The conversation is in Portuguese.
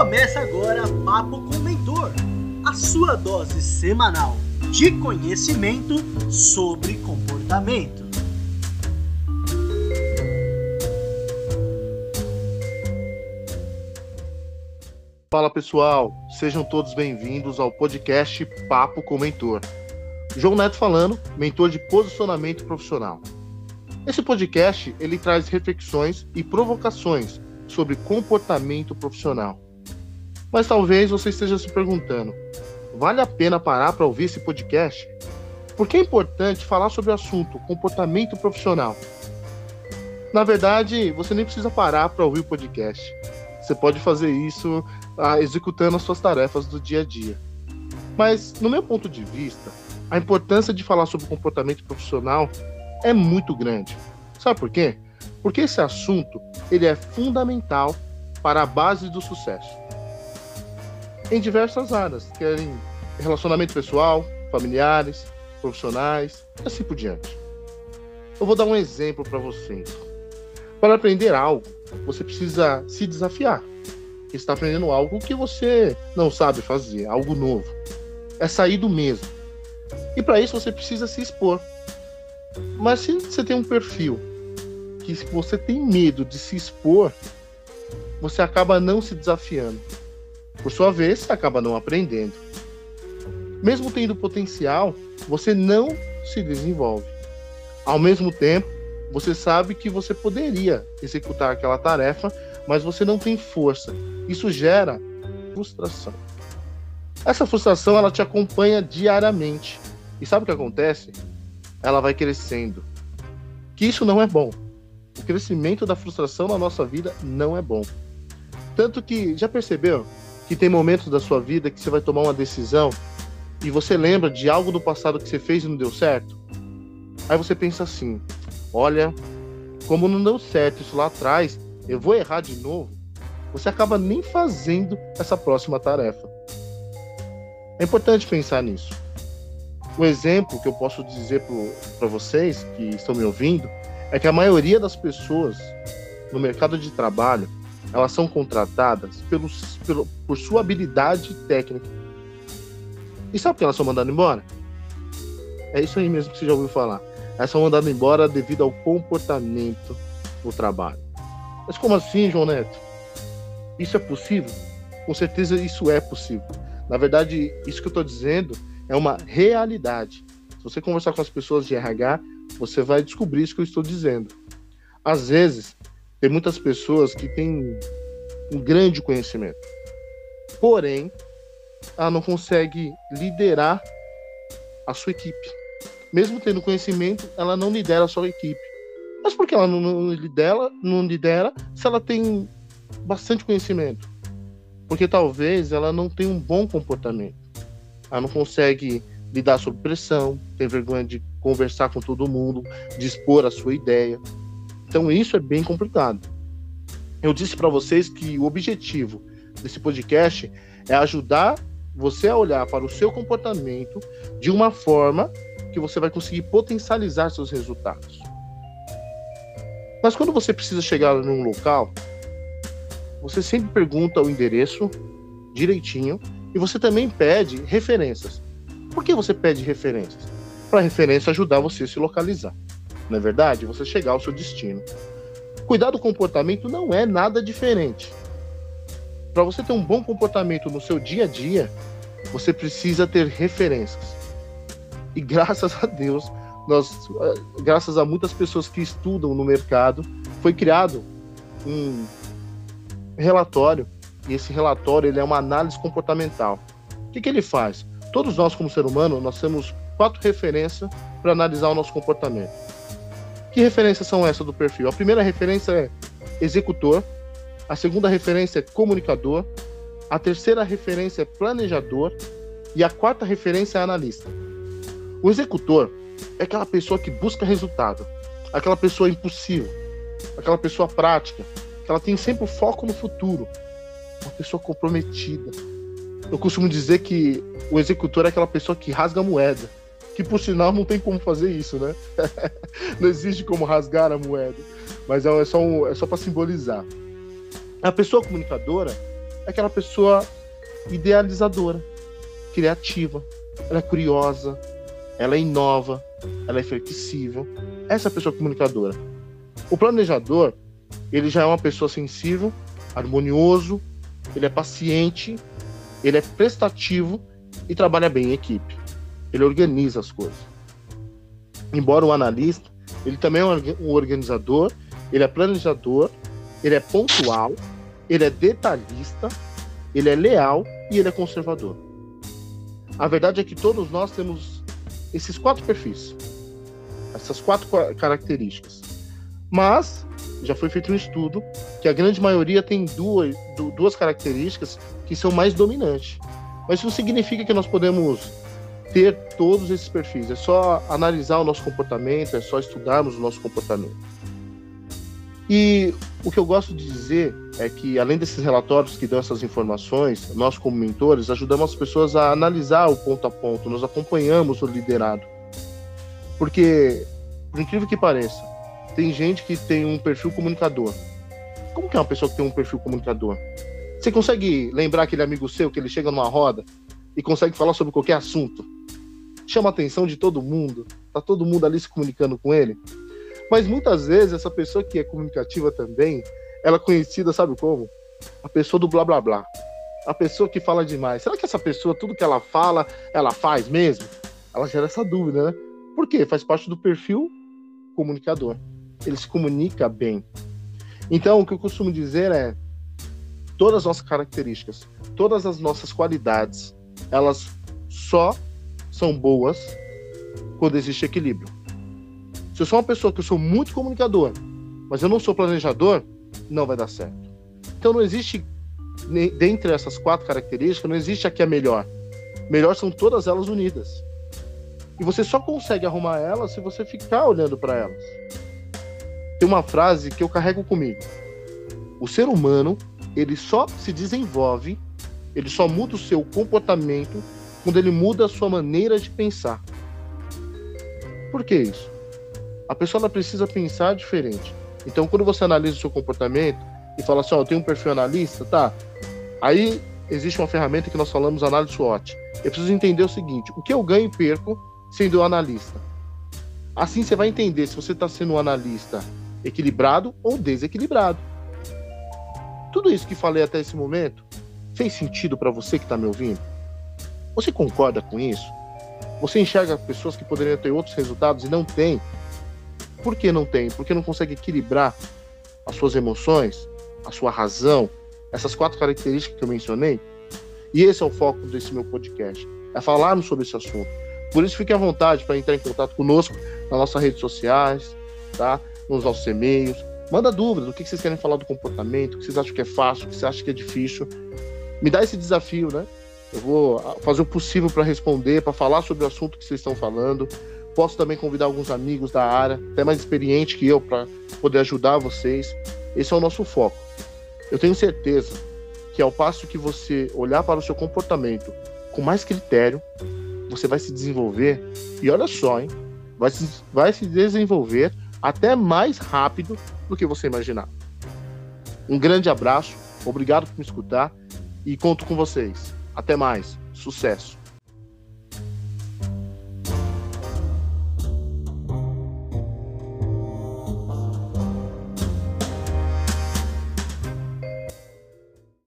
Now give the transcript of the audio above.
Começa agora Papo com Mentor, a sua dose semanal de conhecimento sobre comportamento. Fala pessoal, sejam todos bem-vindos ao podcast Papo com Mentor. João Neto falando, mentor de posicionamento profissional. Esse podcast ele traz reflexões e provocações sobre comportamento profissional. Mas talvez você esteja se perguntando: vale a pena parar para ouvir esse podcast? Por que é importante falar sobre o assunto comportamento profissional? Na verdade, você nem precisa parar para ouvir o podcast. Você pode fazer isso ah, executando as suas tarefas do dia a dia. Mas, no meu ponto de vista, a importância de falar sobre comportamento profissional é muito grande. Sabe por quê? Porque esse assunto ele é fundamental para a base do sucesso. Em diversas áreas, querem relacionamento pessoal, familiares, profissionais, e assim por diante. Eu vou dar um exemplo para vocês. Para aprender algo, você precisa se desafiar. Está aprendendo algo que você não sabe fazer, algo novo. É sair do mesmo. E para isso você precisa se expor. Mas se você tem um perfil que você tem medo de se expor, você acaba não se desafiando. Por sua vez, acaba não aprendendo. Mesmo tendo potencial, você não se desenvolve. Ao mesmo tempo, você sabe que você poderia executar aquela tarefa, mas você não tem força. Isso gera frustração. Essa frustração ela te acompanha diariamente. E sabe o que acontece? Ela vai crescendo. Que isso não é bom. O crescimento da frustração na nossa vida não é bom. Tanto que, já percebeu que tem momentos da sua vida que você vai tomar uma decisão e você lembra de algo do passado que você fez e não deu certo? Aí você pensa assim: olha, como não deu certo isso lá atrás, eu vou errar de novo. Você acaba nem fazendo essa próxima tarefa. É importante pensar nisso. O exemplo que eu posso dizer para vocês que estão me ouvindo é que a maioria das pessoas no mercado de trabalho elas são contratadas pelos, pelo, por sua habilidade técnica. E sabe por que elas são mandadas embora? É isso aí mesmo que você já ouviu falar. Elas são mandadas embora devido ao comportamento no trabalho. Mas como assim, João Neto? Isso é possível? Com certeza isso é possível. Na verdade, isso que eu estou dizendo é uma realidade. Se você conversar com as pessoas de RH, você vai descobrir isso que eu estou dizendo. Às vezes, tem muitas pessoas que têm um grande conhecimento, porém, ela não consegue liderar a sua equipe. Mesmo tendo conhecimento, ela não lidera a sua equipe. Mas por que ela não, lidera, não lidera se ela tem bastante conhecimento? Porque talvez ela não tenha um bom comportamento. Ela não consegue lidar sob pressão, tem vergonha de conversar com todo mundo, de expor a sua ideia. Então isso é bem complicado. Eu disse para vocês que o objetivo desse podcast é ajudar você a olhar para o seu comportamento de uma forma que você vai conseguir potencializar seus resultados. Mas quando você precisa chegar num local, você sempre pergunta o endereço direitinho e você também pede referências. Por que você pede referências? Para a referência ajudar você a se localizar. Não é verdade? Você chegar ao seu destino. Cuidar do comportamento não é nada diferente. Para você ter um bom comportamento no seu dia a dia, você precisa ter referências. E graças a Deus, nós, graças a muitas pessoas que estudam no mercado, foi criado um relatório. E esse relatório ele é uma análise comportamental. O que, que ele faz? Todos nós, como ser humano, nós temos quatro referências para analisar o nosso comportamento. Que referências são essas do perfil? A primeira referência é executor, a segunda referência é comunicador, a terceira referência é planejador e a quarta referência é analista. O executor é aquela pessoa que busca resultado, aquela pessoa impulsiva, aquela pessoa prática, que ela tem sempre o foco no futuro, uma pessoa comprometida, eu costumo dizer que o executor é aquela pessoa que rasga a moeda. Que por sinal não tem como fazer isso, né? não existe como rasgar a moeda. Mas é só, um, é só para simbolizar. A pessoa comunicadora é é aquela pessoa idealizadora, criativa, ela é curiosa, ela é inova, ela é flexível. Essa é a pessoa comunicadora. O planejador, ele já é uma pessoa sensível, harmonioso, ele é paciente, ele é prestativo e trabalha bem em equipe. Ele organiza as coisas. Embora o analista, ele também é um organizador, ele é planejador, ele é pontual, ele é detalhista, ele é leal e ele é conservador. A verdade é que todos nós temos esses quatro perfis, essas quatro características. Mas já foi feito um estudo que a grande maioria tem duas, duas características que são mais dominantes. Mas isso significa que nós podemos ter todos esses perfis. É só analisar o nosso comportamento, é só estudarmos o nosso comportamento. E o que eu gosto de dizer é que, além desses relatórios que dão essas informações, nós, como mentores, ajudamos as pessoas a analisar o ponto a ponto, nós acompanhamos o liderado. Porque, por incrível que pareça, tem gente que tem um perfil comunicador. Como que é uma pessoa que tem um perfil comunicador? Você consegue lembrar aquele amigo seu que ele chega numa roda e consegue falar sobre qualquer assunto? Chama a atenção de todo mundo, tá todo mundo ali se comunicando com ele. Mas muitas vezes essa pessoa que é comunicativa também, ela é conhecida, sabe como? A pessoa do blá blá blá. A pessoa que fala demais. Será que essa pessoa, tudo que ela fala, ela faz mesmo? Ela gera essa dúvida, né? Por quê? Faz parte do perfil comunicador ele se comunica bem. Então, o que eu costumo dizer é: todas as nossas características, todas as nossas qualidades, elas só são boas quando existe equilíbrio. Se eu sou uma pessoa que eu sou muito comunicador, mas eu não sou planejador, não vai dar certo. Então não existe dentre essas quatro características, não existe a que é melhor. Melhor são todas elas unidas. E você só consegue arrumar elas se você ficar olhando para elas tem uma frase que eu carrego comigo. O ser humano, ele só se desenvolve, ele só muda o seu comportamento quando ele muda a sua maneira de pensar. Por que isso? A pessoa precisa pensar diferente. Então, quando você analisa o seu comportamento e fala assim, ó, oh, eu tenho um perfil analista, tá? Aí existe uma ferramenta que nós falamos análise SWOT. Eu preciso entender o seguinte: o que eu ganho e perco sendo analista? Assim você vai entender se você está sendo um analista equilibrado ou desequilibrado. Tudo isso que falei até esse momento fez sentido para você que está me ouvindo? Você concorda com isso? Você enxerga pessoas que poderiam ter outros resultados e não tem? Por que não tem? Porque não consegue equilibrar as suas emoções, a sua razão, essas quatro características que eu mencionei? E esse é o foco desse meu podcast, é falarmos sobre esse assunto. Por isso, fique à vontade para entrar em contato conosco nas nossas redes sociais, tá? nos nossos e-mails. Manda dúvidas do que vocês querem falar do comportamento, o que vocês acham que é fácil, o que vocês acham que é difícil. Me dá esse desafio, né? Eu vou fazer o possível para responder, para falar sobre o assunto que vocês estão falando. Posso também convidar alguns amigos da área, até mais experientes que eu, para poder ajudar vocês. Esse é o nosso foco. Eu tenho certeza que ao passo que você olhar para o seu comportamento com mais critério, você vai se desenvolver. E olha só, hein? Vai se, vai se desenvolver até mais rápido do que você imaginar. Um grande abraço, obrigado por me escutar e conto com vocês. Até mais, sucesso!